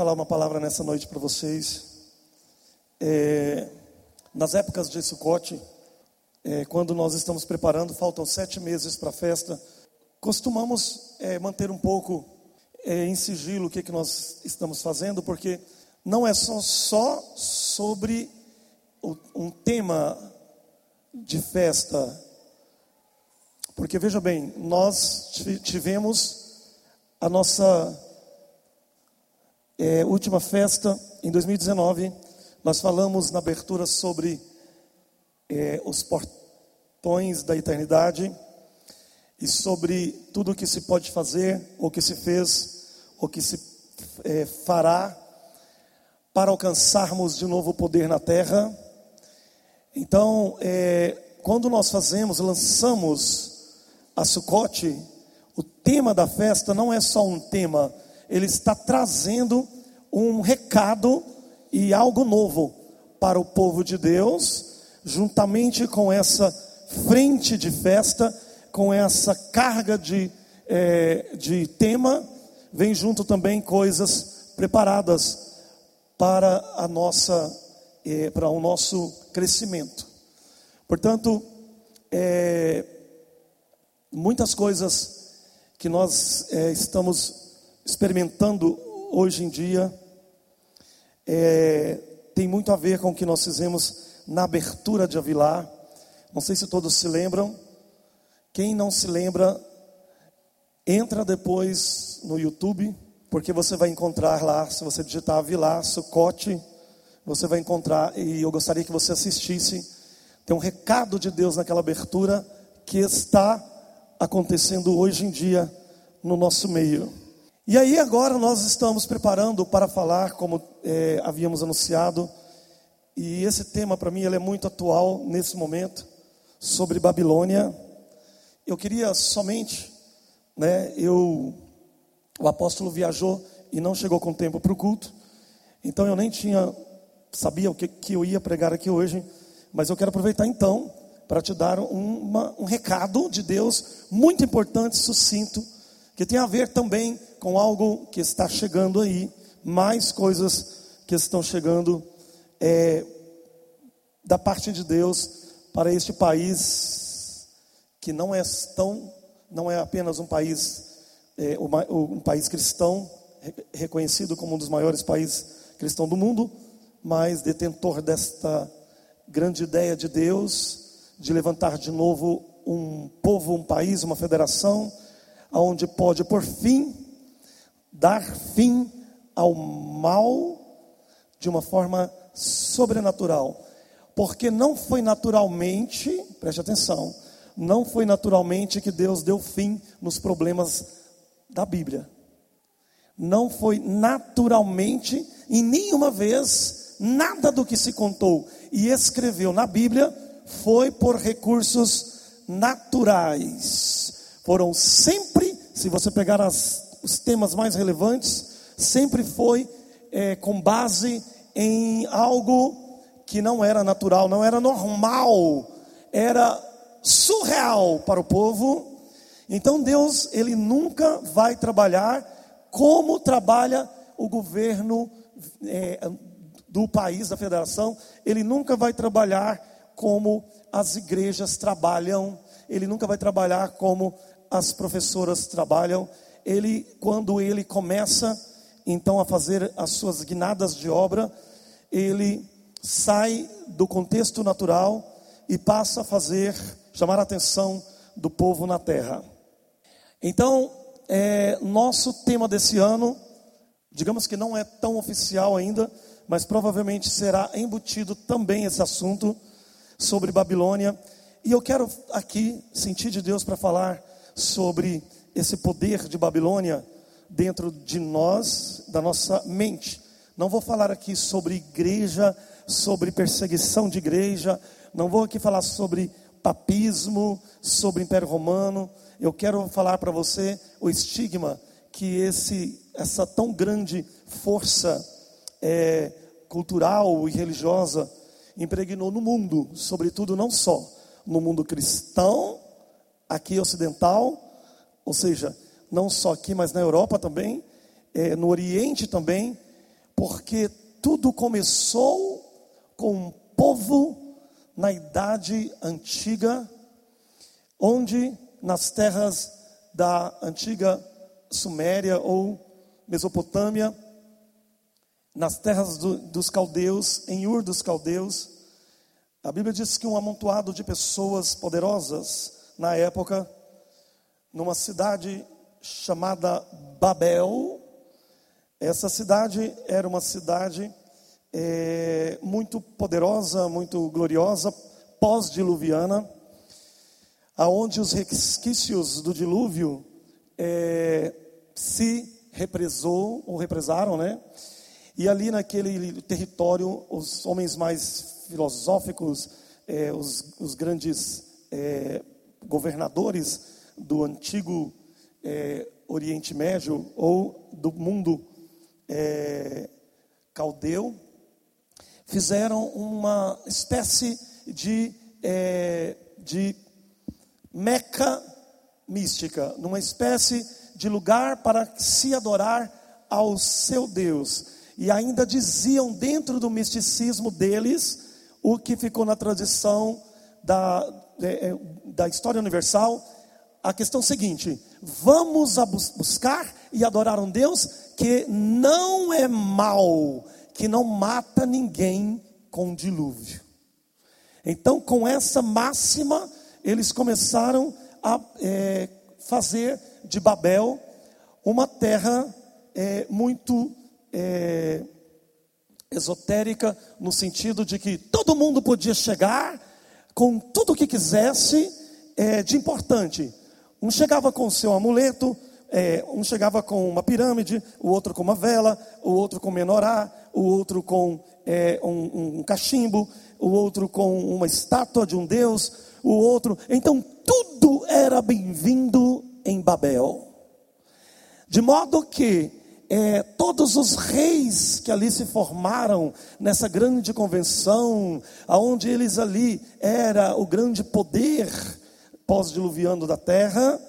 falar uma palavra nessa noite para vocês. É, nas épocas de Sukkot, é, quando nós estamos preparando, faltam sete meses para a festa, costumamos é, manter um pouco é, em sigilo o que, que nós estamos fazendo, porque não é só, só sobre o, um tema de festa. Porque veja bem, nós tivemos a nossa é, última festa, em 2019, nós falamos na abertura sobre é, os portões da eternidade e sobre tudo o que se pode fazer, o que se fez, o que se é, fará para alcançarmos de novo o poder na terra. Então, é, quando nós fazemos, lançamos a Sucote, o tema da festa não é só um tema, ele está trazendo um recado e algo novo para o povo de Deus, juntamente com essa frente de festa, com essa carga de, é, de tema, vem junto também coisas preparadas para a nossa é, para o nosso crescimento. Portanto, é, muitas coisas que nós é, estamos experimentando hoje em dia é, tem muito a ver com o que nós fizemos na abertura de Avilar. Não sei se todos se lembram. Quem não se lembra, entra depois no YouTube, porque você vai encontrar lá, se você digitar Avilar, Sucote, você vai encontrar, e eu gostaria que você assistisse. Tem um recado de Deus naquela abertura que está acontecendo hoje em dia no nosso meio. E aí agora nós estamos preparando para falar, como é, havíamos anunciado, e esse tema para mim ele é muito atual nesse momento, sobre Babilônia. Eu queria somente, né, eu, o apóstolo viajou e não chegou com tempo para o culto, então eu nem tinha, sabia o que, que eu ia pregar aqui hoje, mas eu quero aproveitar então para te dar uma, um recado de Deus muito importante, sucinto, que tem a ver também com algo que está chegando aí, mais coisas que estão chegando é, da parte de Deus para este país que não é tão, não é apenas um país, é, um país cristão reconhecido como um dos maiores países cristãos do mundo, mas detentor desta grande ideia de Deus de levantar de novo um povo, um país, uma federação, aonde pode por fim dar fim ao mal de uma forma sobrenatural. Porque não foi naturalmente, preste atenção, não foi naturalmente que Deus deu fim nos problemas da Bíblia. Não foi naturalmente, e nenhuma vez, nada do que se contou e escreveu na Bíblia foi por recursos naturais. Foram sempre, se você pegar as os temas mais relevantes, sempre foi é, com base em algo que não era natural, não era normal, era surreal para o povo. Então Deus, ele nunca vai trabalhar como trabalha o governo é, do país, da federação, ele nunca vai trabalhar como as igrejas trabalham, ele nunca vai trabalhar como as professoras trabalham, ele, quando ele começa então a fazer as suas guinadas de obra, ele sai do contexto natural e passa a fazer, chamar a atenção do povo na terra. Então, é, nosso tema desse ano, digamos que não é tão oficial ainda, mas provavelmente será embutido também esse assunto sobre Babilônia. E eu quero aqui sentir de Deus para falar sobre esse poder de Babilônia dentro de nós, da nossa mente. Não vou falar aqui sobre igreja, sobre perseguição de igreja, não vou aqui falar sobre papismo, sobre Império Romano. Eu quero falar para você o estigma que esse, essa tão grande força é, cultural e religiosa impregnou no mundo, sobretudo não só no mundo cristão, aqui ocidental, ou seja, não só aqui, mas na Europa também, é, no Oriente também, porque tudo começou com um povo na idade antiga, onde nas terras da antiga Suméria ou Mesopotâmia, nas terras do, dos caldeus, em Ur dos caldeus, a Bíblia diz que um amontoado de pessoas poderosas na época, numa cidade chamada Babel, essa cidade era uma cidade é, muito poderosa, muito gloriosa, pós-diluviana, aonde os resquícios do dilúvio é, se represou ou represaram, né? E ali naquele território, os homens mais filosóficos, é, os, os, grandes governadores do antigo é, Oriente Médio ou do mundo é, caldeu, fizeram uma espécie de, é, de meca mística, numa espécie de lugar para se adorar ao seu Deus. E ainda diziam dentro do misticismo deles o que ficou na tradição da, é, é, da história universal, a questão seguinte: vamos buscar e adorar um Deus que não é mau, que não mata ninguém com dilúvio. Então, com essa máxima, eles começaram a é, fazer de Babel uma terra é, muito é, esotérica, no sentido de que todo mundo podia chegar com tudo o que quisesse é, de importante. Um chegava com o seu amuleto, é, um chegava com uma pirâmide, o outro com uma vela, o outro com menorá, o outro com é, um, um cachimbo, o outro com uma estátua de um deus, o outro. Então tudo era bem-vindo em Babel. De modo que é, todos os reis que ali se formaram nessa grande convenção, aonde eles ali era o grande poder pós-diluviano da terra,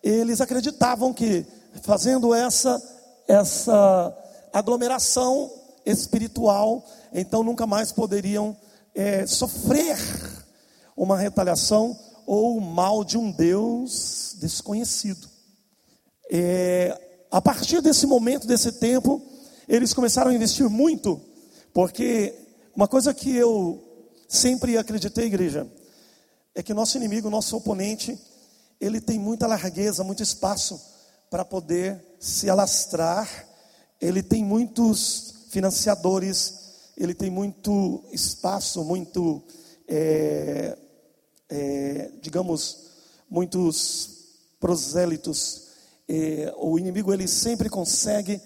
eles acreditavam que fazendo essa essa aglomeração espiritual, então nunca mais poderiam é, sofrer uma retaliação ou o mal de um Deus desconhecido. É, a partir desse momento, desse tempo, eles começaram a investir muito, porque uma coisa que eu sempre acreditei, igreja, é que nosso inimigo, nosso oponente, ele tem muita largueza, muito espaço para poder se alastrar, ele tem muitos financiadores, ele tem muito espaço, muito, é, é, digamos, muitos prosélitos é, o inimigo ele sempre consegue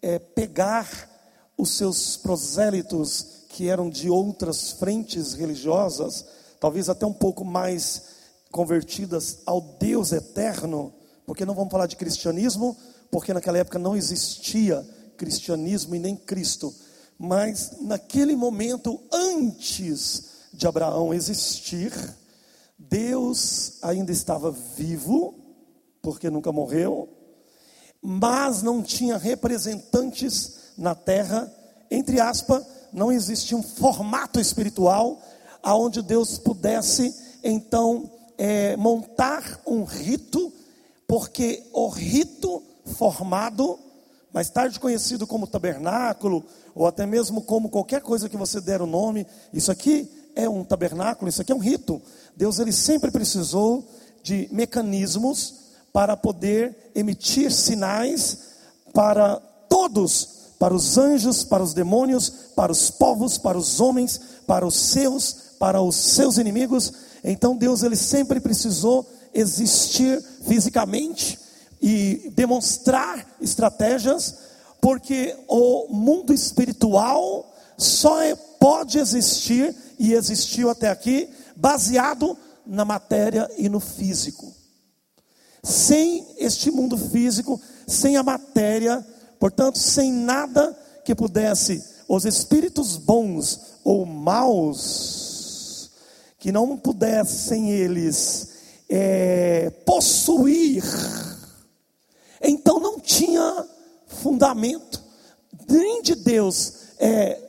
é, pegar os seus prosélitos que eram de outras frentes religiosas, talvez até um pouco mais convertidas ao Deus eterno, porque não vamos falar de cristianismo, porque naquela época não existia cristianismo e nem Cristo, mas naquele momento antes de Abraão existir, Deus ainda estava vivo porque nunca morreu, mas não tinha representantes na terra, entre aspas, não existia um formato espiritual aonde Deus pudesse então é, montar um rito, porque o rito formado, mais tarde conhecido como tabernáculo, ou até mesmo como qualquer coisa que você der o nome, isso aqui é um tabernáculo, isso aqui é um rito. Deus ele sempre precisou de mecanismos para poder emitir sinais para todos, para os anjos, para os demônios, para os povos, para os homens, para os seus, para os seus inimigos. Então Deus ele sempre precisou existir fisicamente e demonstrar estratégias, porque o mundo espiritual só é, pode existir e existiu até aqui baseado na matéria e no físico. Sem este mundo físico, sem a matéria, portanto, sem nada que pudesse os espíritos bons ou maus, que não pudessem eles é, possuir, então não tinha fundamento além de Deus é,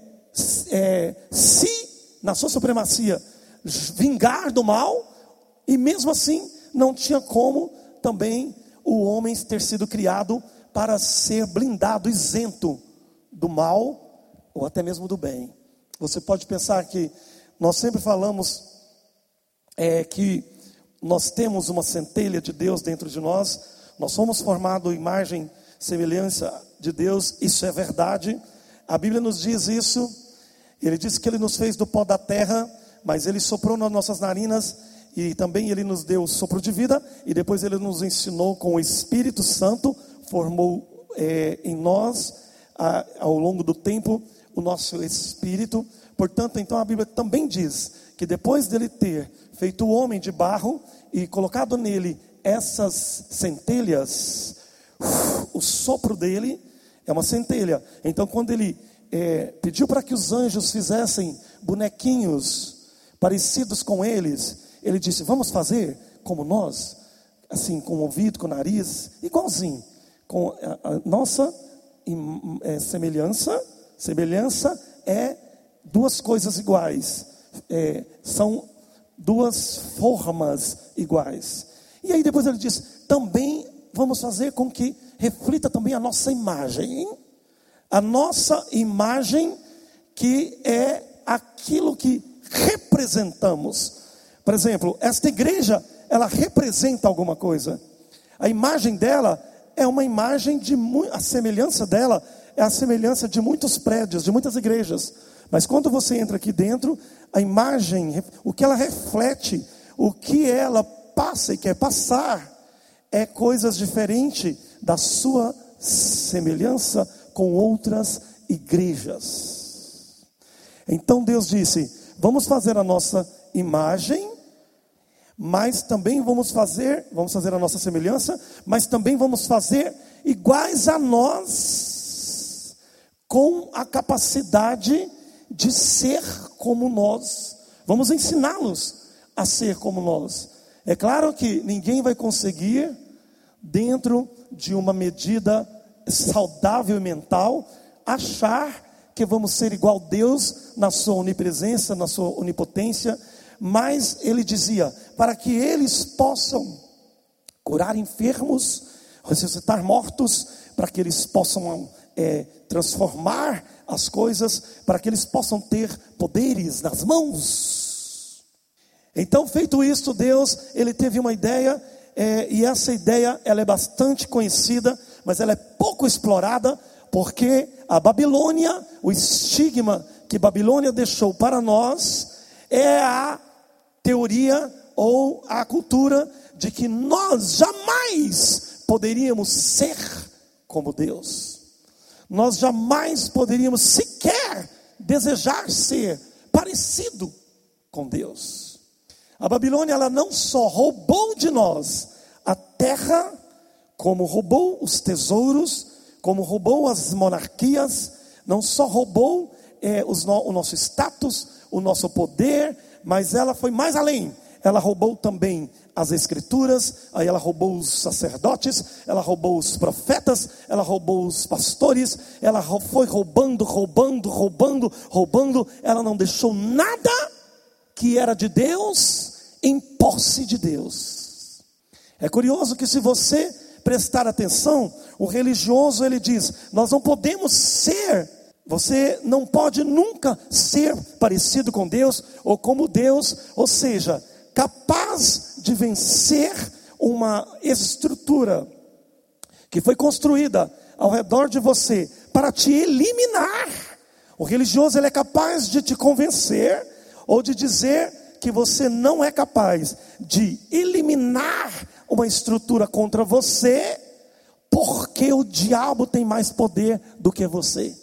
é, se, na sua supremacia, vingar do mal, e mesmo assim não tinha como também o homem ter sido criado para ser blindado, isento do mal ou até mesmo do bem. Você pode pensar que nós sempre falamos é, que nós temos uma centelha de Deus dentro de nós, nós somos formados imagem, semelhança de Deus, isso é verdade. A Bíblia nos diz isso. Ele diz que ele nos fez do pó da terra, mas ele soprou nas nossas narinas e também ele nos deu o sopro de vida e depois ele nos ensinou com o Espírito Santo, formou é, em nós a, ao longo do tempo o nosso espírito. Portanto, então a Bíblia também diz que depois dele ter feito o homem de barro e colocado nele essas centelhas, o sopro dele é uma centelha. Então, quando ele é, pediu para que os anjos fizessem bonequinhos parecidos com eles, ele disse: Vamos fazer como nós, assim, com o ouvido, com o nariz, igualzinho, com a, a nossa é, semelhança. Semelhança é duas coisas iguais, é, são duas formas iguais. E aí depois ele diz: também vamos fazer com que reflita também a nossa imagem, a nossa imagem que é aquilo que representamos. Por exemplo, esta igreja, ela representa alguma coisa. A imagem dela é uma imagem de a semelhança dela é a semelhança de muitos prédios, de muitas igrejas. Mas quando você entra aqui dentro, a imagem, o que ela reflete, o que ela passa e quer passar, é coisas diferentes da sua semelhança com outras igrejas. Então Deus disse: vamos fazer a nossa imagem mas também vamos fazer, vamos fazer a nossa semelhança, mas também vamos fazer iguais a nós, com a capacidade de ser como nós. Vamos ensiná-los a ser como nós. É claro que ninguém vai conseguir, dentro de uma medida saudável e mental, achar que vamos ser igual a Deus na sua onipresença, na sua onipotência mas ele dizia: para que eles possam curar enfermos, ressuscitar mortos, para que eles possam é, transformar as coisas, para que eles possam ter poderes nas mãos. Então, feito isto, Deus, ele teve uma ideia, é, e essa ideia ela é bastante conhecida, mas ela é pouco explorada, porque a Babilônia, o estigma que Babilônia deixou para nós, é a teoria ou a cultura de que nós jamais poderíamos ser como Deus. Nós jamais poderíamos sequer desejar ser parecido com Deus. A Babilônia ela não só roubou de nós a terra, como roubou os tesouros, como roubou as monarquias, não só roubou é, os, o nosso status, o nosso poder, mas ela foi mais além. Ela roubou também as escrituras, aí ela roubou os sacerdotes, ela roubou os profetas, ela roubou os pastores, ela foi roubando, roubando, roubando, roubando, ela não deixou nada que era de Deus em posse de Deus. É curioso que se você prestar atenção, o religioso ele diz: "Nós não podemos ser você não pode nunca ser parecido com Deus ou como Deus, ou seja, capaz de vencer uma estrutura que foi construída ao redor de você para te eliminar. O religioso ele é capaz de te convencer ou de dizer que você não é capaz de eliminar uma estrutura contra você, porque o diabo tem mais poder do que você.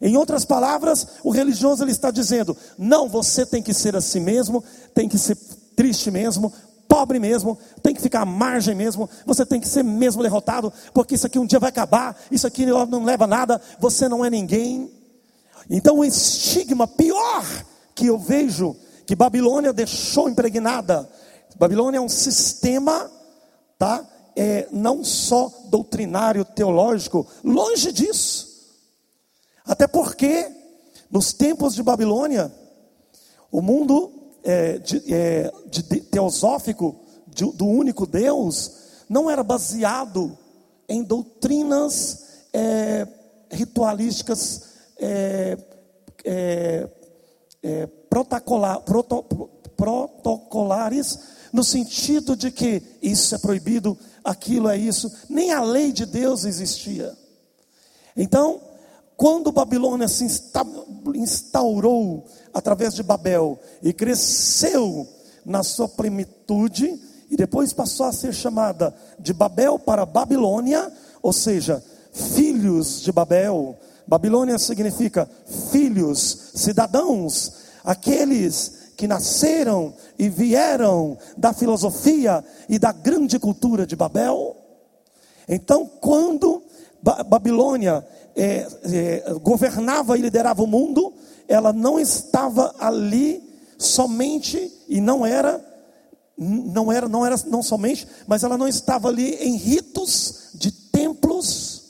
Em outras palavras, o religioso ele está dizendo: não, você tem que ser assim mesmo, tem que ser triste mesmo, pobre mesmo, tem que ficar à margem mesmo, você tem que ser mesmo derrotado, porque isso aqui um dia vai acabar, isso aqui não leva a nada, você não é ninguém. Então, o estigma pior que eu vejo que Babilônia deixou impregnada, Babilônia é um sistema, tá? É, não só doutrinário, teológico, longe disso Até porque, nos tempos de Babilônia, o mundo é, de, é, de, teosófico de, do único Deus não era baseado em doutrinas é, ritualísticas é, é, é, protocolar, proto, protocolares, no sentido de que isso é proibido, aquilo é isso, nem a lei de Deus existia. Então, quando Babilônia se instaurou através de Babel e cresceu na sua plenitude, e depois passou a ser chamada de Babel para Babilônia, ou seja, filhos de Babel. Babilônia significa filhos, cidadãos, aqueles que nasceram e vieram da filosofia e da grande cultura de Babel. Então, quando Babilônia é, é, governava e liderava o mundo, ela não estava ali somente e não era não era, não era não somente, mas ela não estava ali em ritos de templos,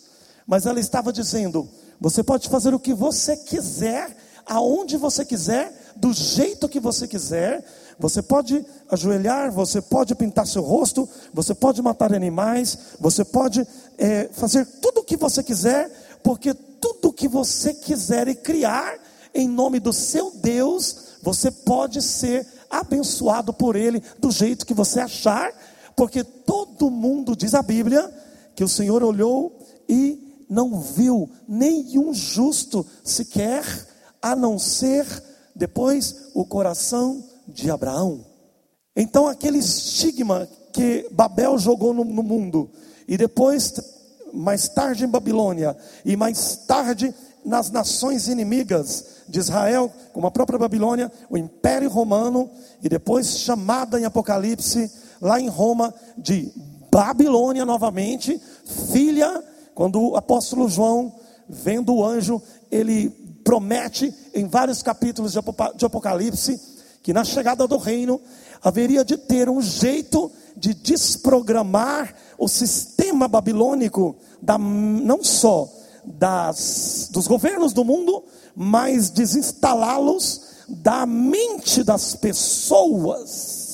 mas ela estava dizendo: você pode fazer o que você quiser, aonde você quiser, do jeito que você quiser. Você pode ajoelhar, você pode pintar seu rosto, você pode matar animais, você pode é, fazer tudo o que você quiser, porque tudo que você quiser e criar em nome do seu Deus, você pode ser abençoado por Ele do jeito que você achar, porque todo mundo, diz a Bíblia, que o Senhor olhou e não viu nenhum justo sequer, a não ser depois o coração de Abraão. Então, aquele estigma que Babel jogou no, no mundo, e depois, mais tarde em Babilônia, e mais tarde nas nações inimigas de Israel, como a própria Babilônia, o Império Romano, e depois chamada em Apocalipse, lá em Roma, de Babilônia novamente, filha, quando o apóstolo João, vendo o anjo, ele promete em vários capítulos de Apocalipse que na chegada do reino haveria de ter um jeito de desprogramar o sistema babilônico da, não só das, dos governos do mundo, mas desinstalá-los da mente das pessoas.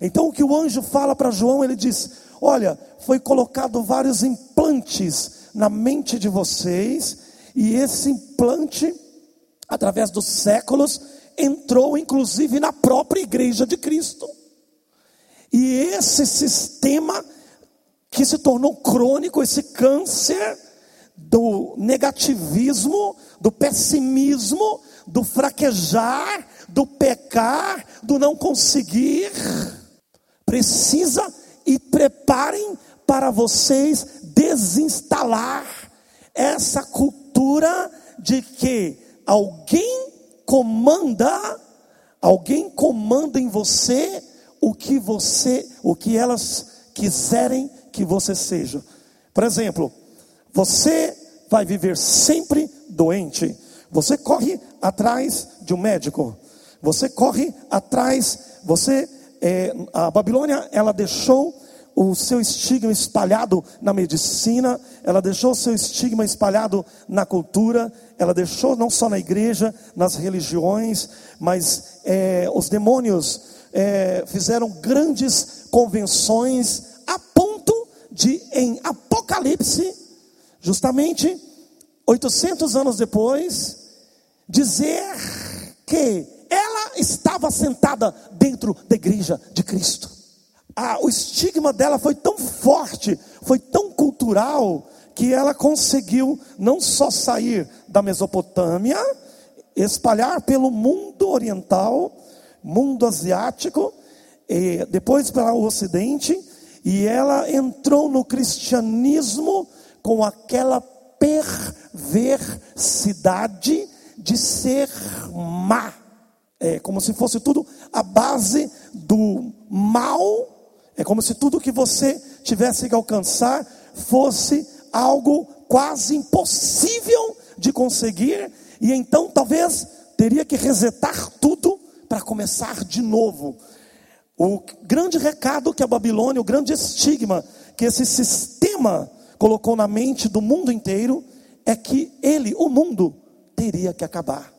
Então o que o anjo fala para João, ele diz: Olha, foi colocado vários implantes na mente de vocês, e esse implante, através dos séculos, entrou inclusive na própria igreja de Cristo. E esse sistema que se tornou crônico, esse câncer, do negativismo, do pessimismo, do fraquejar, do pecar, do não conseguir. Precisa e preparem para vocês desinstalar essa cultura de que alguém comanda, alguém comanda em você o que você, o que elas quiserem que você seja. Por exemplo, você vai viver sempre doente. Você corre atrás de um médico. Você corre atrás. Você, é, a Babilônia, ela deixou o seu estigma espalhado na medicina, ela deixou o seu estigma espalhado na cultura, ela deixou não só na igreja, nas religiões, mas é, os demônios é, fizeram grandes convenções a ponto de, em Apocalipse, justamente 800 anos depois, dizer que ela estava sentada dentro da igreja de Cristo. Ah, o estigma dela foi tão forte, foi tão cultural, que ela conseguiu não só sair da Mesopotâmia, espalhar pelo mundo oriental, mundo asiático, e depois para o ocidente, e ela entrou no cristianismo com aquela perversidade de ser má. É como se fosse tudo a base do mal. É como se tudo que você tivesse que alcançar fosse algo quase impossível de conseguir. E então talvez teria que resetar tudo para começar de novo. O grande recado que a Babilônia, o grande estigma que esse sistema colocou na mente do mundo inteiro é que ele, o mundo, teria que acabar.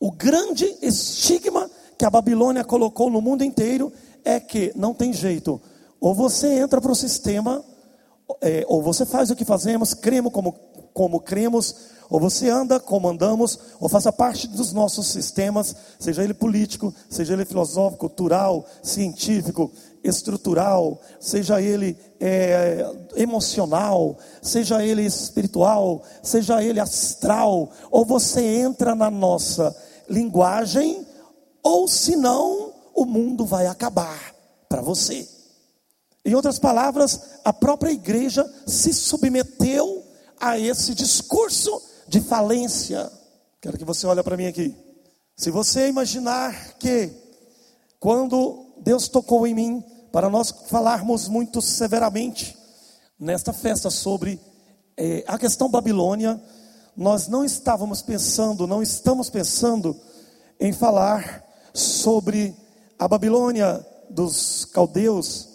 O grande estigma que a Babilônia colocou no mundo inteiro é que não tem jeito. Ou você entra para o sistema, é, ou você faz o que fazemos, cremos como, como cremos, ou você anda como andamos, ou faça parte dos nossos sistemas, seja ele político, seja ele filosófico, cultural, científico, estrutural, seja ele é, emocional, seja ele espiritual, seja ele astral, ou você entra na nossa linguagem, ou senão o mundo vai acabar para você. Em outras palavras, a própria igreja se submeteu a esse discurso de falência. Quero que você olhe para mim aqui. Se você imaginar que quando Deus tocou em mim para nós falarmos muito severamente nesta festa sobre eh, a questão Babilônia, nós não estávamos pensando, não estamos pensando em falar sobre a Babilônia dos caldeus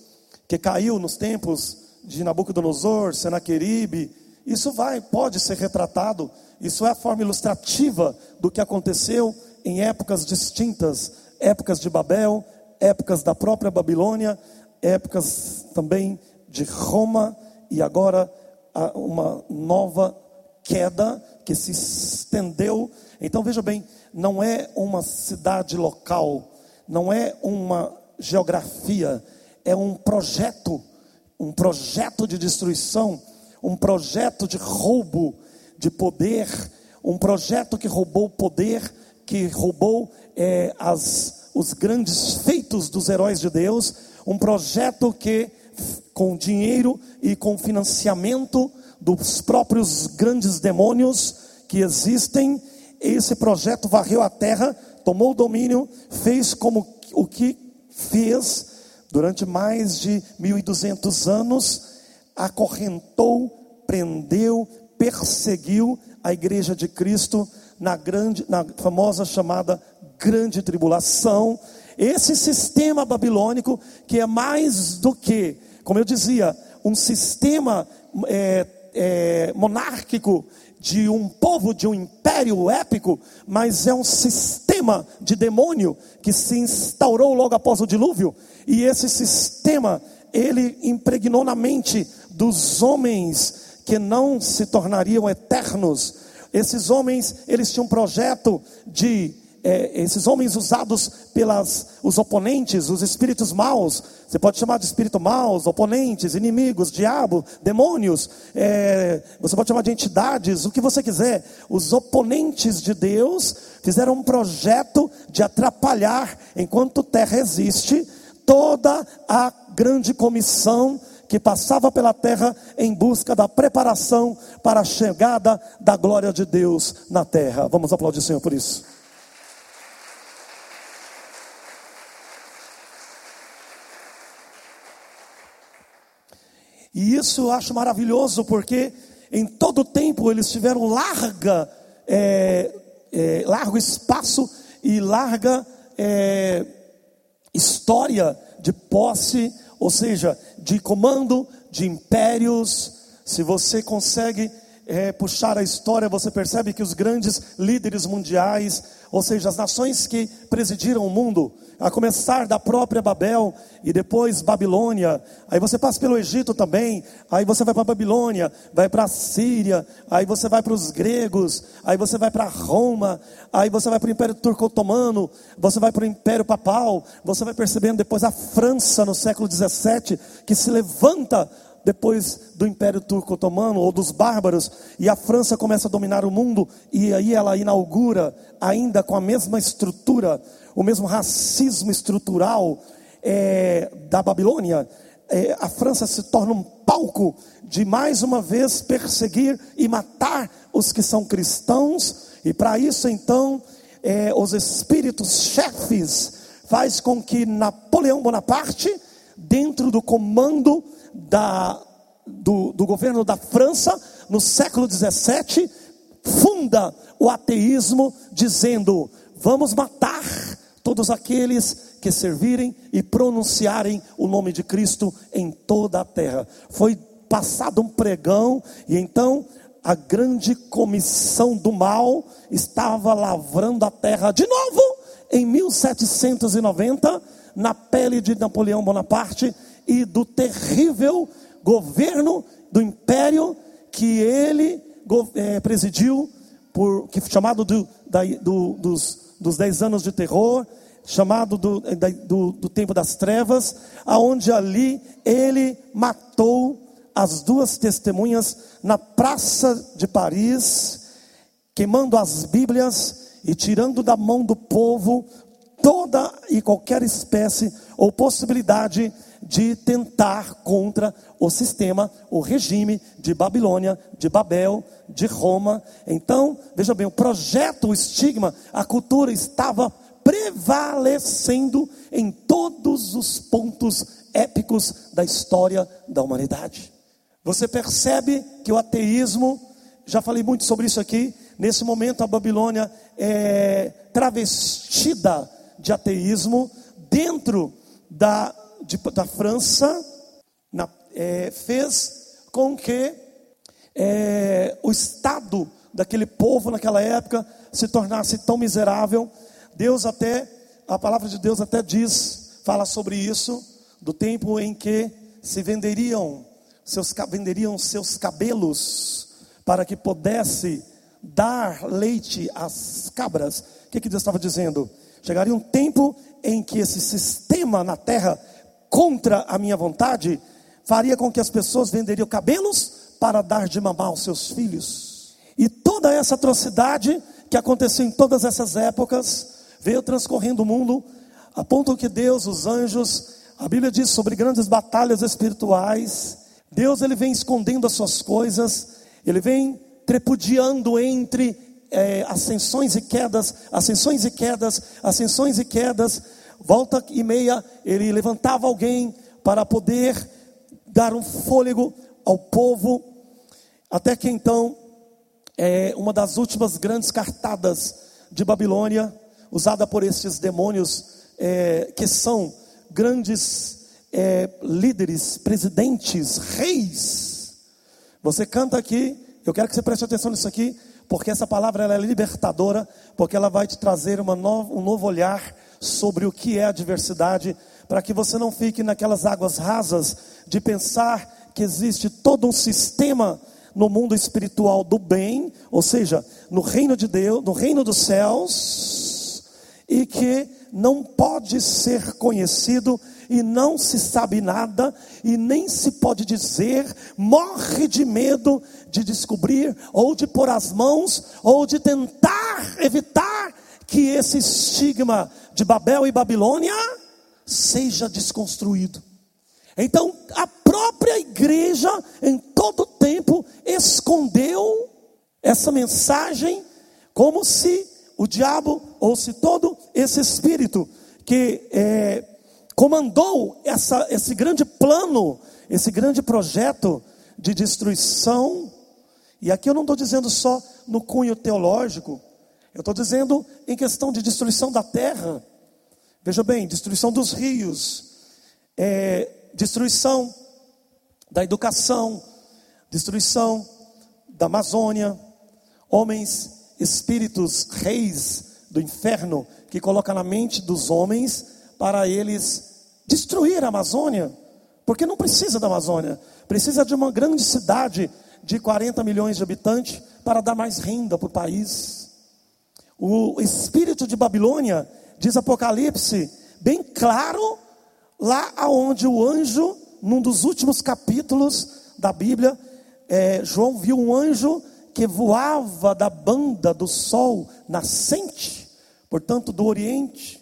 que caiu nos tempos de Nabucodonosor, Senaqueribe, isso vai, pode ser retratado, isso é a forma ilustrativa do que aconteceu em épocas distintas, épocas de Babel, épocas da própria Babilônia, épocas também de Roma e agora uma nova queda que se estendeu. Então veja bem, não é uma cidade local, não é uma geografia, é um projeto, um projeto de destruição um projeto de roubo de poder, um projeto que roubou poder, que roubou é, as, os grandes feitos dos heróis de Deus, um projeto que, com dinheiro e com financiamento dos próprios grandes demônios que existem, esse projeto varreu a terra, tomou o domínio, fez como o que fez durante mais de 1200 anos acorrentou, prendeu, perseguiu a igreja de Cristo na grande, na famosa chamada grande tribulação. Esse sistema babilônico que é mais do que, como eu dizia, um sistema é, é, monárquico de um povo, de um império épico, mas é um sistema de demônio que se instaurou logo após o dilúvio, e esse sistema ele impregnou na mente dos homens que não se tornariam eternos. Esses homens, eles tinham um projeto de é, esses homens usados pelas os oponentes, os espíritos maus, você pode chamar de espírito maus, oponentes, inimigos, diabo, demônios, é, você pode chamar de entidades, o que você quiser. Os oponentes de Deus fizeram um projeto de atrapalhar, enquanto terra existe, toda a grande comissão que passava pela terra em busca da preparação para a chegada da glória de Deus na terra. Vamos aplaudir o Senhor por isso. E isso eu acho maravilhoso, porque em todo tempo eles tiveram larga, é, é, largo espaço e larga é, história de posse, ou seja, de comando de impérios. Se você consegue é, puxar a história, você percebe que os grandes líderes mundiais, ou seja, as nações que presidiram o mundo, a começar da própria Babel e depois Babilônia, aí você passa pelo Egito também, aí você vai para Babilônia, vai para a Síria, aí você vai para os gregos, aí você vai para Roma, aí você vai para o Império Turco Otomano, você vai para o Império Papal, você vai percebendo depois a França no século 17 que se levanta depois do Império Turco Otomano ou dos bárbaros, e a França começa a dominar o mundo, e aí ela inaugura, ainda com a mesma estrutura, o mesmo racismo estrutural é, da Babilônia, é, a França se torna um palco de mais uma vez perseguir e matar os que são cristãos, e para isso então é, os espíritos chefes faz com que Napoleão Bonaparte, dentro do comando da, do, do governo da França, no século 17, funda o ateísmo, dizendo: vamos matar todos aqueles que servirem e pronunciarem o nome de Cristo em toda a terra. Foi passado um pregão, e então a grande comissão do mal estava lavrando a terra de novo em 1790, na pele de Napoleão Bonaparte e do terrível governo do império que ele é, presidiu, por, que chamado do, da, do, dos, dos dez anos de terror, chamado do, do, do tempo das trevas, aonde ali ele matou as duas testemunhas na praça de Paris, queimando as Bíblias e tirando da mão do povo toda e qualquer espécie ou possibilidade de tentar contra o sistema, o regime de Babilônia, de Babel, de Roma. Então, veja bem, o projeto, o estigma, a cultura estava prevalecendo em todos os pontos épicos da história da humanidade. Você percebe que o ateísmo, já falei muito sobre isso aqui, nesse momento a Babilônia é travestida de ateísmo dentro da, de, da França, na, é, fez com que é, o estado daquele povo naquela época se tornasse tão miserável. Deus até, a palavra de Deus até diz, fala sobre isso, do tempo em que se venderiam seus, venderiam seus cabelos para que pudesse dar leite às cabras. O que, que Deus estava dizendo? Chegaria um tempo em que esse sistema na terra, contra a minha vontade, faria com que as pessoas venderiam cabelos para dar de mamar aos seus filhos. E toda essa atrocidade que aconteceu em todas essas épocas veio transcorrendo o mundo, a ponto que Deus, os anjos, a Bíblia diz sobre grandes batalhas espirituais, Deus ele vem escondendo as suas coisas, ele vem trepudiando entre é, ascensões e quedas, ascensões e quedas, ascensões e quedas. Volta e meia, ele levantava alguém para poder dar um fôlego ao povo, até que então, é, uma das últimas grandes cartadas de Babilônia, usada por estes demônios, é, que são grandes é, líderes, presidentes, reis. Você canta aqui, eu quero que você preste atenção nisso aqui, porque essa palavra é libertadora, porque ela vai te trazer nova, um novo olhar sobre o que é a diversidade, para que você não fique naquelas águas rasas de pensar que existe todo um sistema no mundo espiritual do bem, ou seja, no reino de Deus, no reino dos céus, e que não pode ser conhecido e não se sabe nada e nem se pode dizer, morre de medo de descobrir ou de pôr as mãos ou de tentar evitar que esse estigma de Babel e Babilônia seja desconstruído. Então, a própria igreja, em todo tempo, escondeu essa mensagem, como se o diabo, ou se todo esse espírito que é, comandou essa, esse grande plano, esse grande projeto de destruição. E aqui eu não estou dizendo só no cunho teológico, eu estou dizendo em questão de destruição da terra. Veja bem, destruição dos rios, é, destruição da educação, destruição da Amazônia, homens, espíritos, reis do inferno que coloca na mente dos homens para eles destruir a Amazônia, porque não precisa da Amazônia, precisa de uma grande cidade de 40 milhões de habitantes para dar mais renda para o país. O espírito de Babilônia, diz Apocalipse, bem claro, lá aonde o anjo, num dos últimos capítulos da Bíblia, é, João viu um anjo que voava da banda do sol nascente, portanto do Oriente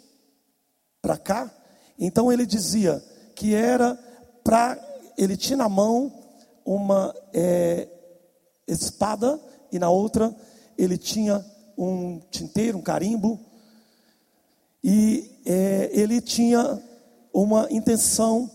para cá, então ele dizia que era para. Ele tinha na mão uma é, espada e na outra ele tinha um tinteiro, um carimbo. E é, ele tinha uma intenção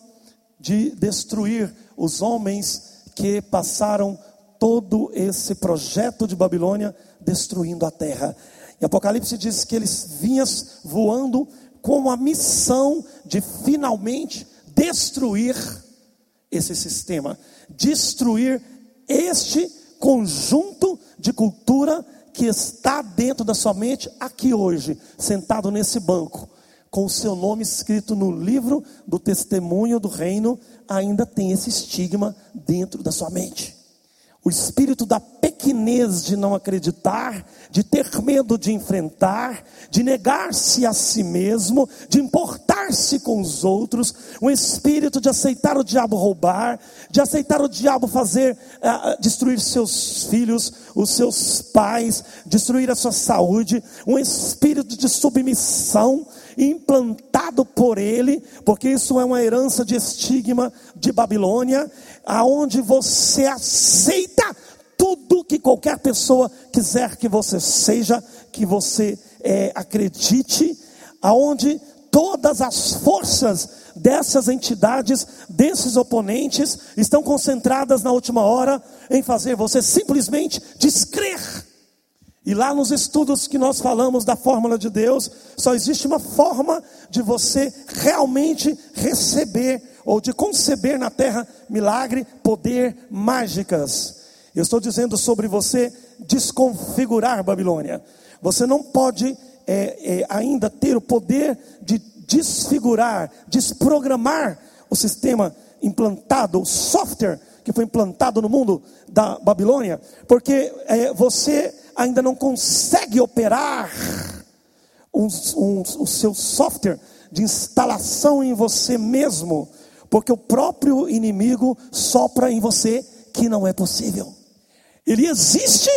de destruir os homens que passaram todo esse projeto de Babilônia destruindo a terra. E Apocalipse diz que eles vinham voando com a missão de finalmente destruir esse sistema, destruir este conjunto de cultura que está dentro da sua mente aqui hoje, sentado nesse banco, com o seu nome escrito no livro do testemunho do reino, ainda tem esse estigma dentro da sua mente. O espírito da pequenez de não acreditar, de ter medo de enfrentar, de negar-se a si mesmo, de importar-se com os outros, um espírito de aceitar o diabo roubar, de aceitar o diabo fazer, uh, destruir seus filhos, os seus pais, destruir a sua saúde, um espírito de submissão implantado por ele, porque isso é uma herança de estigma de Babilônia, aonde você aceita tudo que qualquer pessoa quiser que você seja, que você é, acredite, aonde todas as forças dessas entidades, desses oponentes, estão concentradas na última hora em fazer você simplesmente descrer. E lá nos estudos que nós falamos da fórmula de Deus, só existe uma forma de você realmente receber ou de conceber na terra milagre, poder, mágicas. Eu estou dizendo sobre você desconfigurar Babilônia. Você não pode é, é, ainda ter o poder de desfigurar, desprogramar o sistema implantado, o software que foi implantado no mundo da Babilônia, porque é, você ainda não consegue operar um, um, o seu software de instalação em você mesmo porque o próprio inimigo sopra em você que não é possível. Ele existe,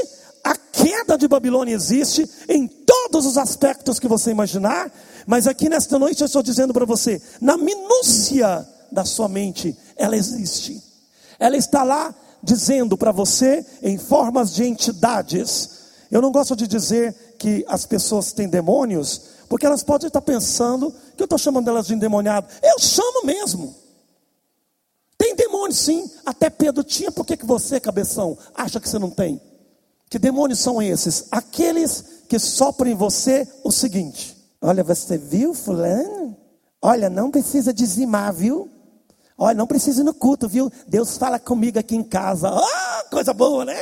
a queda de Babilônia existe em todos os aspectos que você imaginar, mas aqui nesta noite eu estou dizendo para você, na minúcia da sua mente, ela existe. Ela está lá dizendo para você em formas de entidades. Eu não gosto de dizer que as pessoas têm demônios, porque elas podem estar pensando que eu estou chamando elas de endemoniado. Eu chamo mesmo. Tem demônios sim, até Pedro tinha, por que, que você, cabeção, acha que você não tem? Que demônios são esses? Aqueles que sopram em você o seguinte: olha, você viu, Fulano? Olha, não precisa dizimar, viu? Olha, não precisa ir no culto, viu? Deus fala comigo aqui em casa. Ah, coisa boa, né?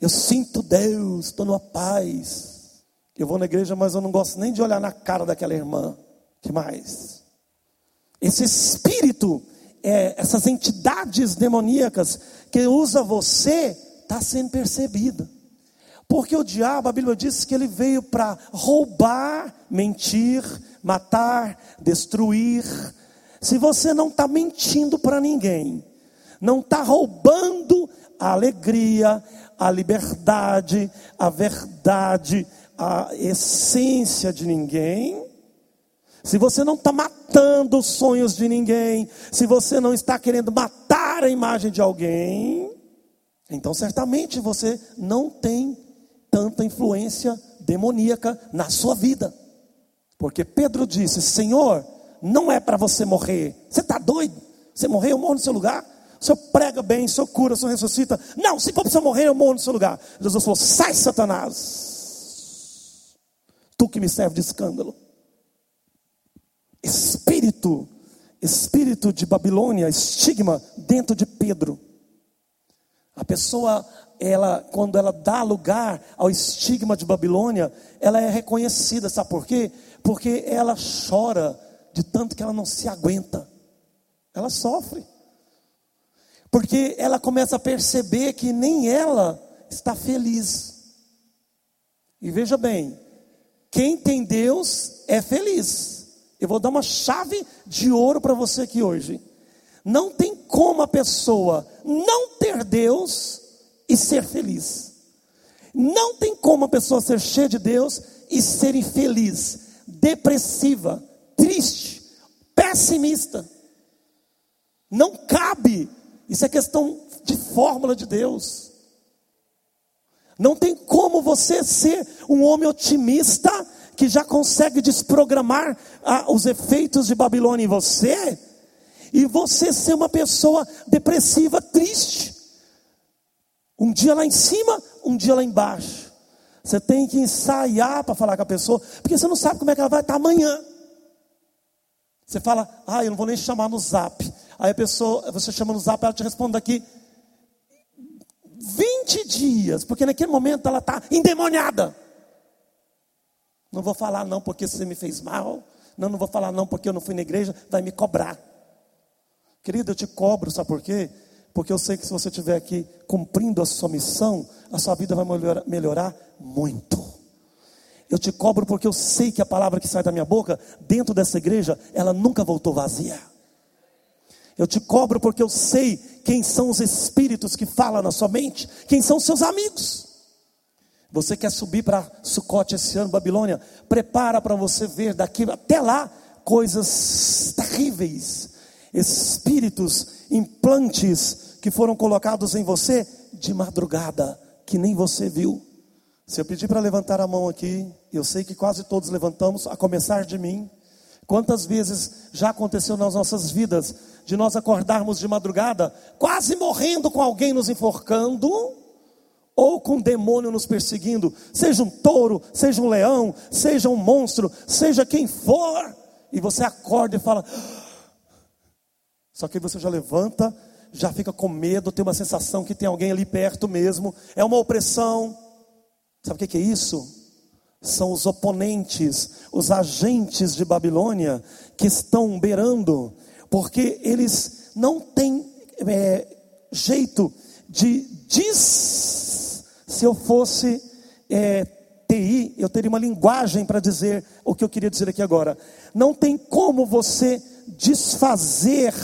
Eu sinto Deus, estou numa paz. Eu vou na igreja, mas eu não gosto nem de olhar na cara daquela irmã. que mais? Esse espírito é, essas entidades demoníacas que usa você, está sendo percebida. Porque o diabo, a Bíblia diz que ele veio para roubar, mentir, matar, destruir. Se você não está mentindo para ninguém, não está roubando a alegria, a liberdade, a verdade, a essência de ninguém, se você não está matando os sonhos de ninguém, se você não está querendo matar a imagem de alguém, então certamente você não tem tanta influência demoníaca na sua vida. Porque Pedro disse: Senhor, não é para você morrer. Você está doido? Você morrer, eu morro no seu lugar. O senhor prega bem, o senhor cura, o senhor ressuscita. Não, se for para você morrer, eu morro no seu lugar. Jesus falou: sai, Satanás. Tu que me serve de escândalo espírito, espírito de Babilônia, estigma dentro de Pedro. A pessoa, ela, quando ela dá lugar ao estigma de Babilônia, ela é reconhecida, sabe por quê? Porque ela chora de tanto que ela não se aguenta. Ela sofre. Porque ela começa a perceber que nem ela está feliz. E veja bem, quem tem Deus é feliz. Eu vou dar uma chave de ouro para você aqui hoje. Não tem como a pessoa não ter Deus e ser feliz. Não tem como a pessoa ser cheia de Deus e ser infeliz, depressiva, triste, pessimista. Não cabe. Isso é questão de fórmula de Deus. Não tem como você ser um homem otimista que já consegue desprogramar ah, os efeitos de Babilônia em você, e você ser uma pessoa depressiva, triste. Um dia lá em cima, um dia lá embaixo. Você tem que ensaiar para falar com a pessoa, porque você não sabe como é que ela vai estar amanhã. Você fala, ah, eu não vou nem chamar no zap. Aí a pessoa, você chama no zap, ela te responde daqui 20 20 dias, porque naquele momento ela está endemoniada. Não vou falar não porque você me fez mal. Não, não vou falar não porque eu não fui na igreja, vai me cobrar. Querido, eu te cobro, sabe por quê? Porque eu sei que se você estiver aqui cumprindo a sua missão, a sua vida vai melhorar, melhorar muito. Eu te cobro porque eu sei que a palavra que sai da minha boca, dentro dessa igreja, ela nunca voltou vazia. Eu te cobro porque eu sei quem são os espíritos que falam na sua mente, quem são seus amigos. Você quer subir para Sucote esse ano, Babilônia? Prepara para você ver daqui até lá coisas terríveis, espíritos, implantes que foram colocados em você de madrugada, que nem você viu. Se eu pedir para levantar a mão aqui, eu sei que quase todos levantamos, a começar de mim. Quantas vezes já aconteceu nas nossas vidas de nós acordarmos de madrugada, quase morrendo com alguém nos enforcando? ou com um demônio nos perseguindo, seja um touro, seja um leão, seja um monstro, seja quem for, e você acorda e fala. Só que você já levanta, já fica com medo, tem uma sensação que tem alguém ali perto mesmo, é uma opressão. Sabe o que é isso? São os oponentes, os agentes de Babilônia que estão beirando, porque eles não têm é, jeito de dis se eu fosse é, TI, eu teria uma linguagem para dizer o que eu queria dizer aqui agora. Não tem como você desfazer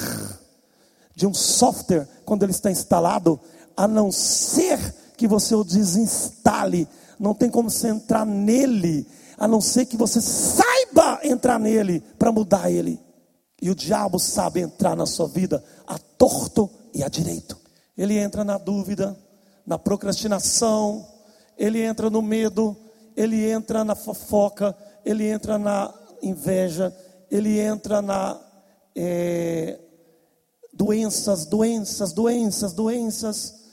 de um software quando ele está instalado, a não ser que você o desinstale. Não tem como você entrar nele, a não ser que você saiba entrar nele para mudar ele. E o diabo sabe entrar na sua vida a torto e a direito. Ele entra na dúvida, na procrastinação, ele entra no medo, ele entra na fofoca, ele entra na inveja, ele entra na é, doenças, doenças, doenças, doenças.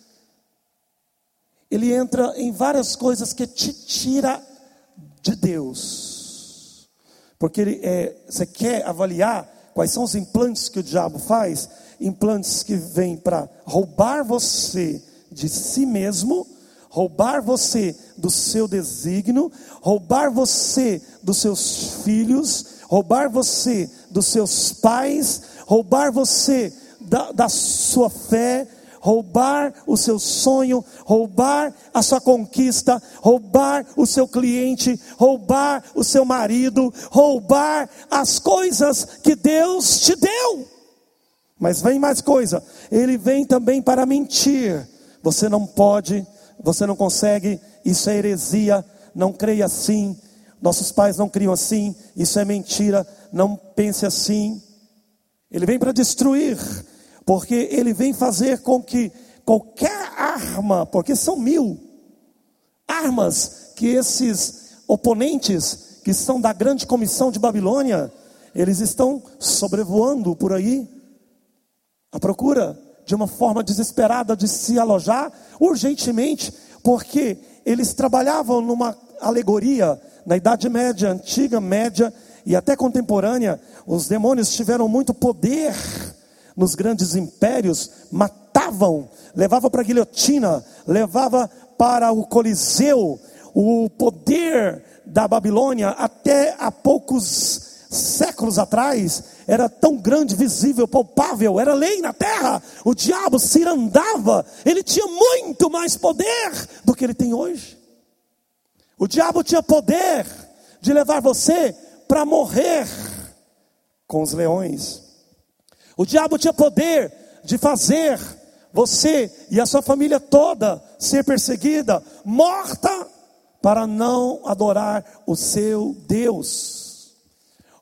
Ele entra em várias coisas que te tira de Deus. Porque ele, é, você quer avaliar quais são os implantes que o diabo faz? Implantes que vêm para roubar você de si mesmo, roubar você do seu desígnio, roubar você dos seus filhos, roubar você dos seus pais, roubar você da, da sua fé, roubar o seu sonho, roubar a sua conquista, roubar o seu cliente, roubar o seu marido, roubar as coisas que Deus te deu. Mas vem mais coisa, ele vem também para mentir, você não pode, você não consegue, isso é heresia, não creia assim. Nossos pais não criam assim, isso é mentira, não pense assim. Ele vem para destruir, porque ele vem fazer com que qualquer arma, porque são mil armas que esses oponentes, que são da grande comissão de Babilônia, eles estão sobrevoando por aí, à procura de uma forma desesperada de se alojar urgentemente, porque eles trabalhavam numa alegoria na Idade Média, Antiga, Média e até contemporânea. Os demônios tiveram muito poder nos grandes impérios, matavam, levavam para a guilhotina, levava para o Coliseu. O poder da Babilônia até há poucos séculos atrás, era tão grande, visível, palpável, era lei na terra. O diabo se andava, ele tinha muito mais poder do que ele tem hoje. O diabo tinha poder de levar você para morrer com os leões. O diabo tinha poder de fazer você e a sua família toda ser perseguida, morta, para não adorar o seu Deus.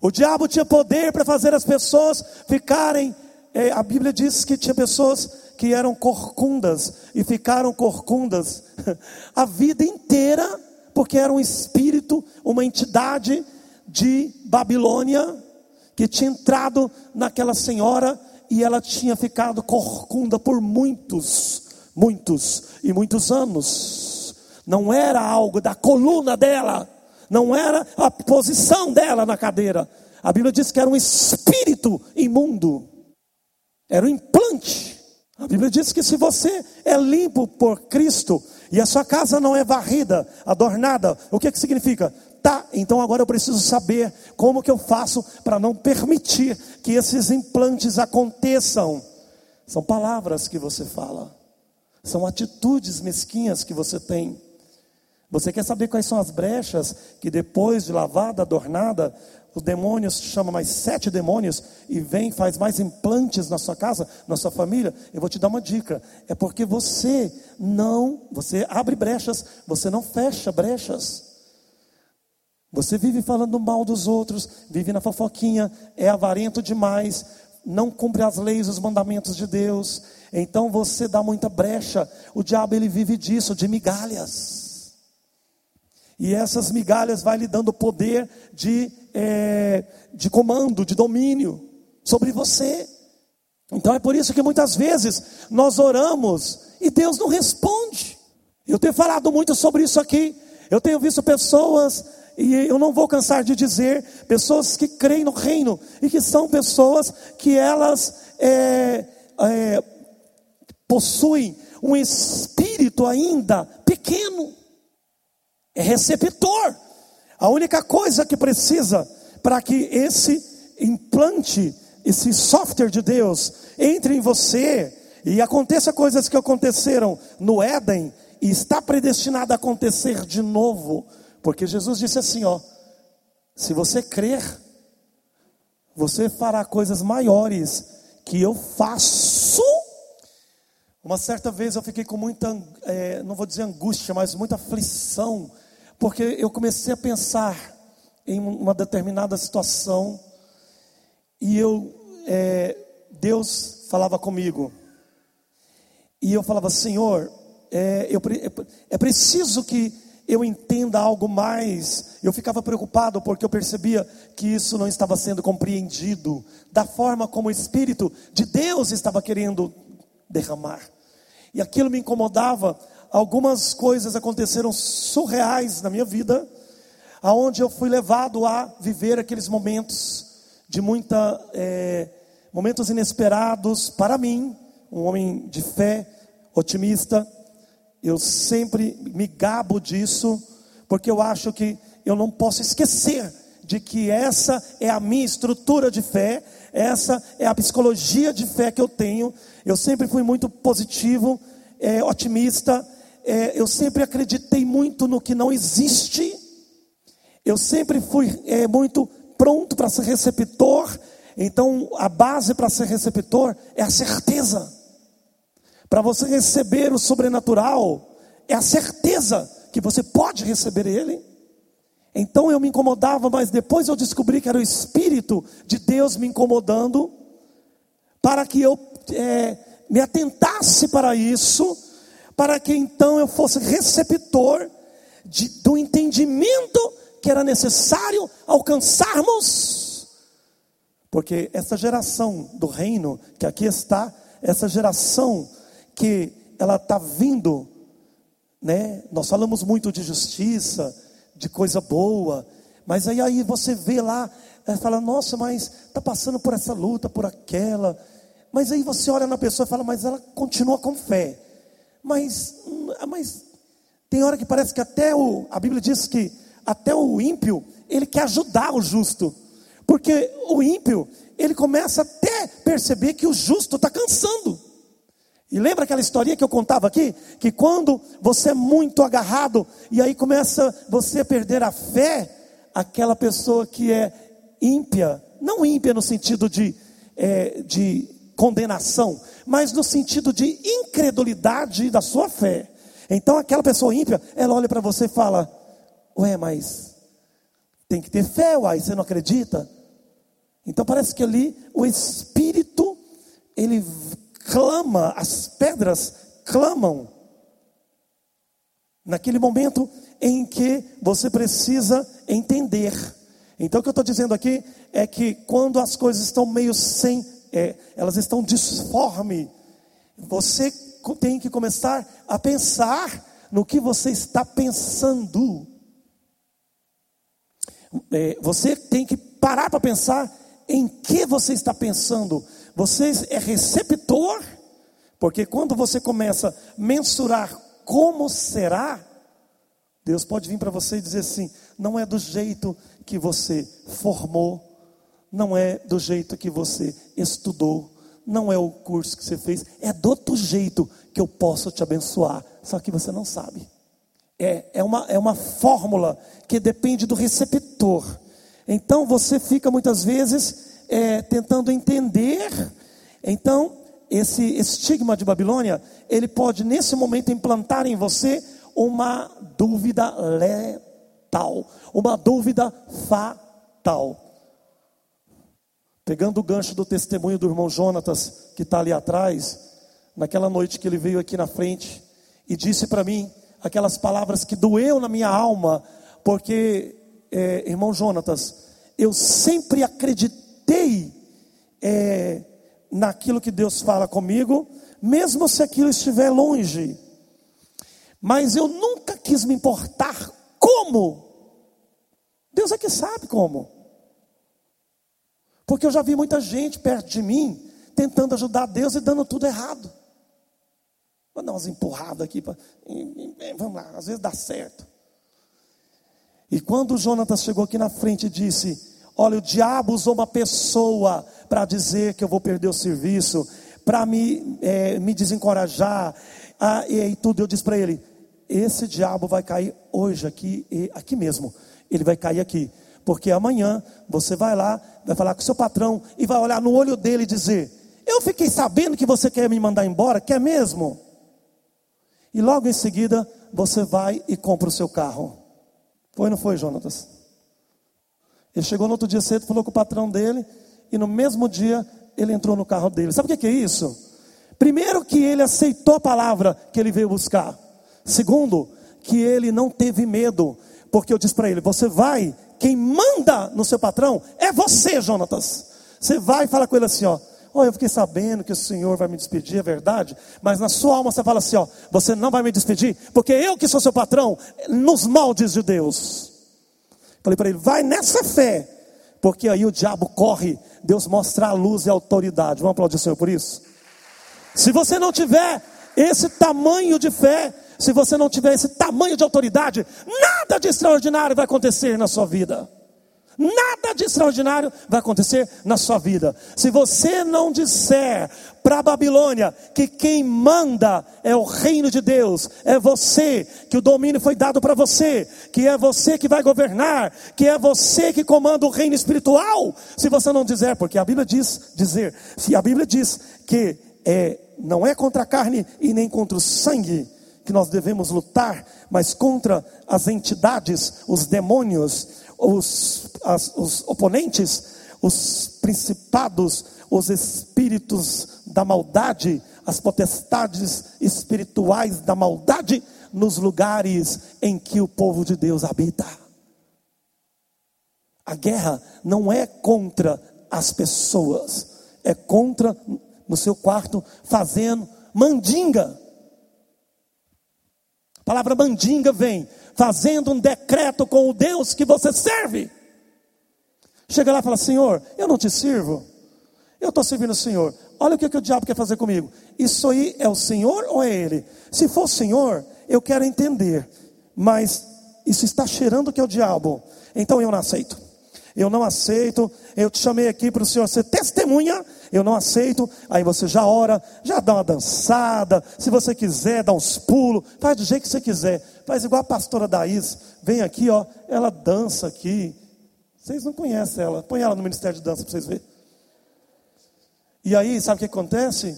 O diabo tinha poder para fazer as pessoas ficarem. É, a Bíblia diz que tinha pessoas que eram corcundas e ficaram corcundas a vida inteira, porque era um espírito, uma entidade de Babilônia que tinha entrado naquela senhora e ela tinha ficado corcunda por muitos, muitos e muitos anos. Não era algo da coluna dela não era a posição dela na cadeira. A Bíblia diz que era um espírito imundo, era um implante. A Bíblia diz que se você é limpo por Cristo e a sua casa não é varrida, adornada, o que, que significa? Tá, então agora eu preciso saber como que eu faço para não permitir que esses implantes aconteçam. São palavras que você fala, são atitudes mesquinhas que você tem. Você quer saber quais são as brechas que depois de lavada, adornada, os demônios chama mais sete demônios e vem faz mais implantes na sua casa, na sua família, eu vou te dar uma dica. É porque você não, você abre brechas, você não fecha brechas. Você vive falando mal dos outros, vive na fofoquinha, é avarento demais, não cumpre as leis, os mandamentos de Deus. Então você dá muita brecha. O diabo ele vive disso, de migalhas. E essas migalhas vai lhe dando poder de, é, de comando, de domínio sobre você. Então é por isso que muitas vezes nós oramos e Deus não responde. Eu tenho falado muito sobre isso aqui. Eu tenho visto pessoas, e eu não vou cansar de dizer, pessoas que creem no reino e que são pessoas que elas é, é, possuem um espírito ainda pequeno é receptor. A única coisa que precisa para que esse implante, esse software de Deus entre em você e aconteça coisas que aconteceram no Éden e está predestinado a acontecer de novo, porque Jesus disse assim, ó: se você crer, você fará coisas maiores que eu faço. Uma certa vez eu fiquei com muita, é, não vou dizer angústia, mas muita aflição porque eu comecei a pensar em uma determinada situação e eu, é, Deus falava comigo e eu falava, Senhor, é, eu, é, é preciso que eu entenda algo mais. Eu ficava preocupado porque eu percebia que isso não estava sendo compreendido da forma como o Espírito de Deus estava querendo derramar. E aquilo me incomodava algumas coisas aconteceram surreais na minha vida, aonde eu fui levado a viver aqueles momentos de muita é, momentos inesperados para mim, um homem de fé, otimista. Eu sempre me gabo disso, porque eu acho que eu não posso esquecer de que essa é a minha estrutura de fé, essa é a psicologia de fé que eu tenho. Eu sempre fui muito positivo, é, otimista, é, eu sempre acreditei muito no que não existe, eu sempre fui é, muito pronto para ser receptor, então a base para ser receptor é a certeza. Para você receber o sobrenatural, é a certeza que você pode receber ele. Então eu me incomodava, mas depois eu descobri que era o Espírito de Deus me incomodando, para que eu é, me atentasse para isso para que então eu fosse receptor de, do entendimento que era necessário alcançarmos. Porque essa geração do reino que aqui está, essa geração ela está vindo, né? Nós falamos muito de justiça, de coisa boa, mas aí, aí você vê lá, é, fala, nossa, mas está passando por essa luta, por aquela. Mas aí você olha na pessoa e fala, mas ela continua com fé. Mas, mas tem hora que parece que até o, a Bíblia diz que até o ímpio, ele quer ajudar o justo. Porque o ímpio, ele começa até perceber que o justo está cansando. E lembra aquela historinha que eu contava aqui? Que quando você é muito agarrado, e aí começa você a perder a fé, aquela pessoa que é ímpia, não ímpia no sentido de, é, de condenação, mas no sentido de incredulidade da sua fé. Então aquela pessoa ímpia, ela olha para você e fala: Ué, mas tem que ter fé, uai, você não acredita? Então parece que ali o Espírito, ele clama, as pedras clamam. Naquele momento em que você precisa entender. Então o que eu estou dizendo aqui é que quando as coisas estão meio sem é, elas estão disforme. Você tem que começar a pensar no que você está pensando. É, você tem que parar para pensar em que você está pensando. Você é receptor Porque quando você começa a mensurar como será, Deus pode vir para você e dizer assim: não é do jeito que você formou, não é do jeito que você estudou, não é o curso que você fez, é do outro jeito que eu posso te abençoar, só que você não sabe. É, é, uma, é uma fórmula que depende do receptor. Então você fica muitas vezes é, tentando entender. Então, esse estigma de Babilônia, ele pode nesse momento implantar em você uma dúvida letal, uma dúvida fatal. Pegando o gancho do testemunho do irmão Jonatas, que está ali atrás, naquela noite que ele veio aqui na frente e disse para mim aquelas palavras que doeu na minha alma, porque, é, irmão Jonatas, eu sempre acreditei é, naquilo que Deus fala comigo, mesmo se aquilo estiver longe, mas eu nunca quis me importar como. Deus é que sabe como. Porque eu já vi muita gente perto de mim tentando ajudar Deus e dando tudo errado. Vou dar umas empurradas aqui, pra... vamos lá, às vezes dá certo. E quando o Jonatas chegou aqui na frente e disse: Olha, o diabo usou uma pessoa para dizer que eu vou perder o serviço, para me, é, me desencorajar, ah, e tudo. Eu disse para ele: Esse diabo vai cair hoje aqui, aqui mesmo. Ele vai cair aqui. Porque amanhã você vai lá, vai falar com seu patrão e vai olhar no olho dele e dizer: Eu fiquei sabendo que você quer me mandar embora, quer mesmo? E logo em seguida você vai e compra o seu carro. Foi ou não foi, Jonatas? Ele chegou no outro dia cedo, falou com o patrão dele, e no mesmo dia ele entrou no carro dele. Sabe o que é isso? Primeiro, que ele aceitou a palavra que ele veio buscar. Segundo, que ele não teve medo, porque eu disse para ele: Você vai quem manda no seu patrão é você, Jonatas. Você vai e fala com ele assim, ó. Oh, eu fiquei sabendo que o Senhor vai me despedir, é verdade, mas na sua alma você fala assim: ó, você não vai me despedir, porque eu que sou seu patrão, nos moldes de Deus. Falei para ele: vai nessa fé, porque aí o diabo corre, Deus mostra a luz e a autoridade. Vamos aplaudir o Senhor por isso? Se você não tiver esse tamanho de fé, se você não tiver esse tamanho de autoridade, nada de extraordinário vai acontecer na sua vida. Nada de extraordinário vai acontecer na sua vida. Se você não disser para a Babilônia que quem manda é o reino de Deus, é você, que o domínio foi dado para você, que é você que vai governar, que é você que comanda o reino espiritual. Se você não dizer, porque a Bíblia diz dizer, se a Bíblia diz que é, não é contra a carne e nem contra o sangue, que nós devemos lutar, mas contra as entidades, os demônios, os, as, os oponentes, os principados, os espíritos da maldade, as potestades espirituais da maldade nos lugares em que o povo de Deus habita. A guerra não é contra as pessoas, é contra no seu quarto fazendo mandinga. A palavra mandinga vem fazendo um decreto com o Deus que você serve. Chega lá e fala: Senhor, eu não te sirvo. Eu estou servindo o Senhor. Olha o que, que o diabo quer fazer comigo. Isso aí é o Senhor ou é Ele? Se for o Senhor, eu quero entender. Mas isso está cheirando que é o diabo. Então eu não aceito eu não aceito, eu te chamei aqui para o Senhor ser testemunha, eu não aceito, aí você já ora, já dá uma dançada, se você quiser, dá uns pulos, faz do jeito que você quiser, faz igual a pastora Daís, vem aqui, ó, ela dança aqui, vocês não conhecem ela, põe ela no Ministério de Dança para vocês verem. E aí, sabe o que acontece?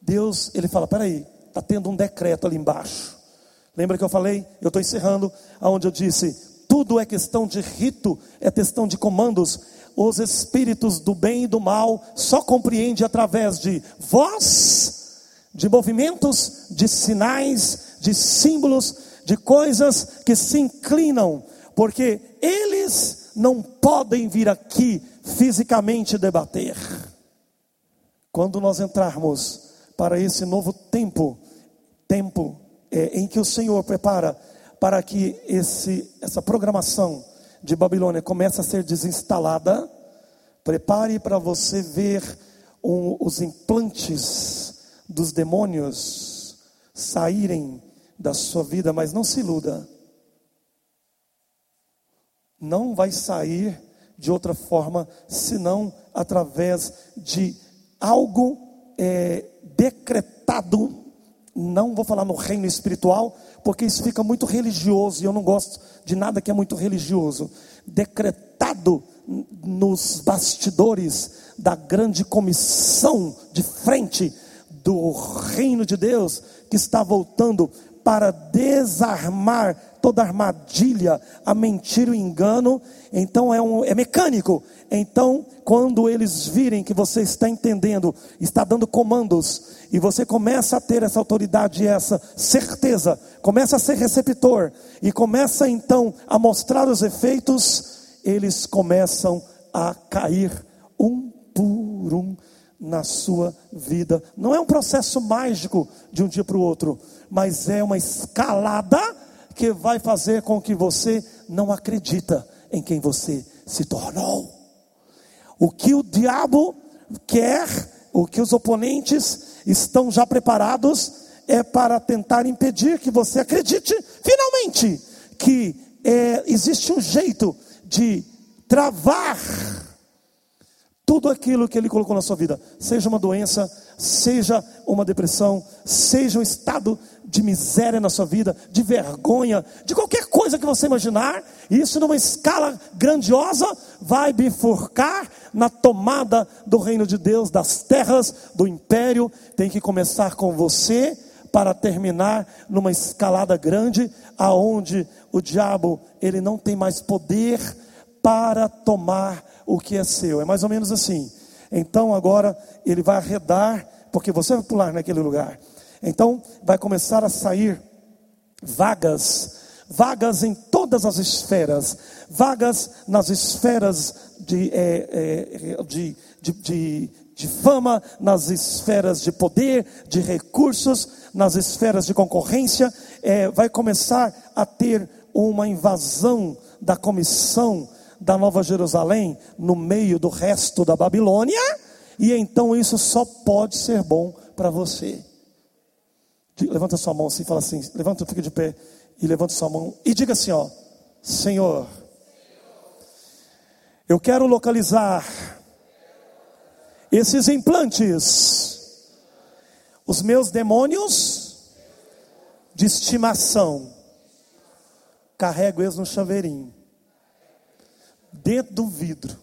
Deus, ele fala, peraí, está tendo um decreto ali embaixo, lembra que eu falei, eu estou encerrando, aonde eu disse, tudo é questão de rito, é questão de comandos. Os espíritos do bem e do mal só compreende através de voz, de movimentos, de sinais, de símbolos, de coisas que se inclinam, porque eles não podem vir aqui fisicamente debater. Quando nós entrarmos para esse novo tempo, tempo é, em que o Senhor prepara para que esse, essa programação de Babilônia comece a ser desinstalada, prepare para você ver um, os implantes dos demônios saírem da sua vida, mas não se iluda. Não vai sair de outra forma senão através de algo é, decretado. Não vou falar no reino espiritual, porque isso fica muito religioso e eu não gosto de nada que é muito religioso. Decretado nos bastidores da grande comissão de frente do reino de Deus que está voltando para desarmar toda armadilha, a mentira, o engano. Então é, um, é mecânico. Então, quando eles virem que você está entendendo, está dando comandos, e você começa a ter essa autoridade, essa certeza, começa a ser receptor, e começa então a mostrar os efeitos, eles começam a cair um por um na sua vida. Não é um processo mágico de um dia para o outro, mas é uma escalada que vai fazer com que você não acredita em quem você se tornou. O que o diabo quer, o que os oponentes estão já preparados é para tentar impedir que você acredite finalmente que é, existe um jeito de travar tudo aquilo que Ele colocou na sua vida, seja uma doença, seja uma depressão, seja um estado de miséria na sua vida, de vergonha, de qualquer coisa que você imaginar, isso numa escala grandiosa vai bifurcar na tomada do reino de Deus, das terras, do império. Tem que começar com você para terminar numa escalada grande, aonde o diabo ele não tem mais poder para tomar o que é seu. É mais ou menos assim. Então agora ele vai arredar, porque você vai pular naquele lugar. Então vai começar a sair vagas, vagas em todas as esferas, vagas nas esferas de, é, é, de, de, de, de fama, nas esferas de poder, de recursos, nas esferas de concorrência, é, vai começar a ter uma invasão da comissão da Nova Jerusalém no meio do resto da Babilônia, e então isso só pode ser bom para você. Levanta sua mão assim, fala assim, levanta, fica de pé e levanta sua mão e diga assim, ó, Senhor, eu quero localizar esses implantes, os meus demônios de estimação, carrego eles no chaveirinho dentro do vidro,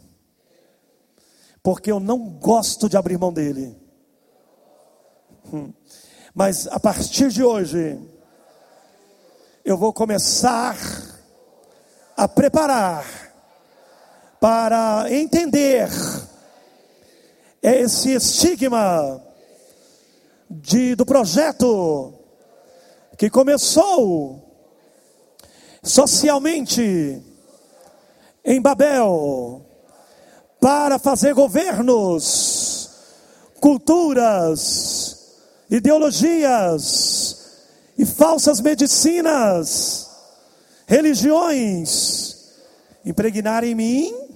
porque eu não gosto de abrir mão dele. Hum. Mas a partir de hoje, eu vou começar a preparar para entender esse estigma de, do projeto que começou socialmente em Babel para fazer governos, culturas, ideologias e falsas medicinas, religiões impregnar em mim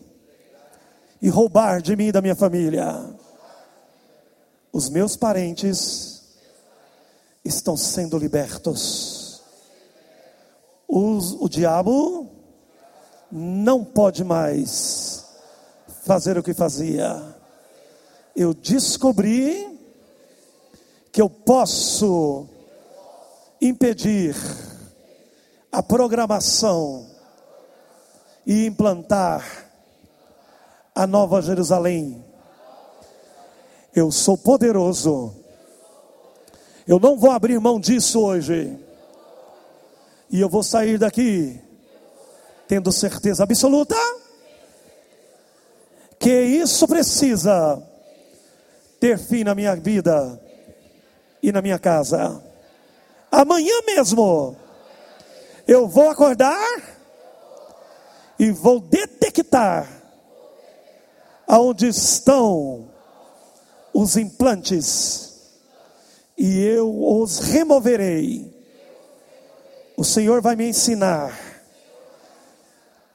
e roubar de mim e da minha família. Os meus parentes estão sendo libertos. Os, o diabo não pode mais fazer o que fazia. Eu descobri que eu posso impedir a programação e implantar a nova Jerusalém. Eu sou poderoso. Eu não vou abrir mão disso hoje. E eu vou sair daqui tendo certeza absoluta que isso precisa ter fim na minha vida e na minha casa. Amanhã mesmo eu vou acordar e vou detectar aonde estão os implantes e eu os removerei. O Senhor vai me ensinar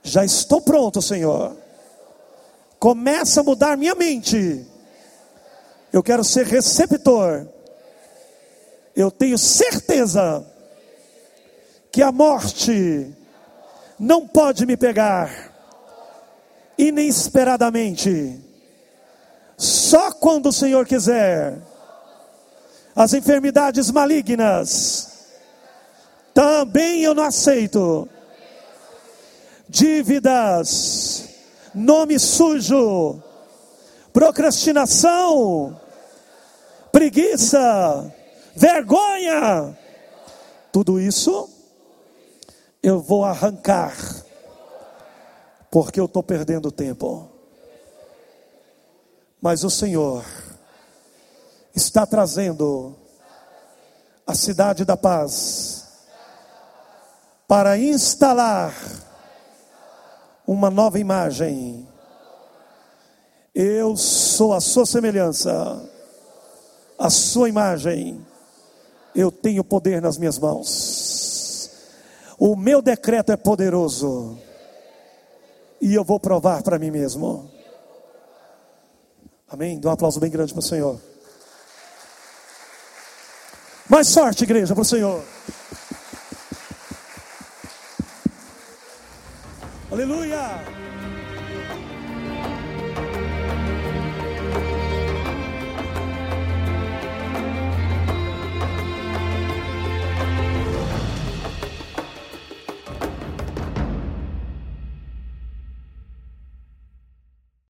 já estou pronto, Senhor. Começa a mudar minha mente. Eu quero ser receptor Eu tenho certeza que a morte não pode me pegar inesperadamente. Só quando o Senhor quiser. As enfermidades malignas também eu não aceito. Dívidas, nome sujo, procrastinação, preguiça, vergonha, tudo isso eu vou arrancar, porque eu estou perdendo tempo. Mas o Senhor está trazendo a cidade da paz para instalar uma nova imagem. Eu sou a sua semelhança a sua imagem, eu tenho poder nas minhas mãos. O meu decreto é poderoso. E eu vou provar para mim mesmo. Amém? Dá um aplauso bem grande para o Senhor. Mais sorte, igreja, para o Senhor. Aleluia!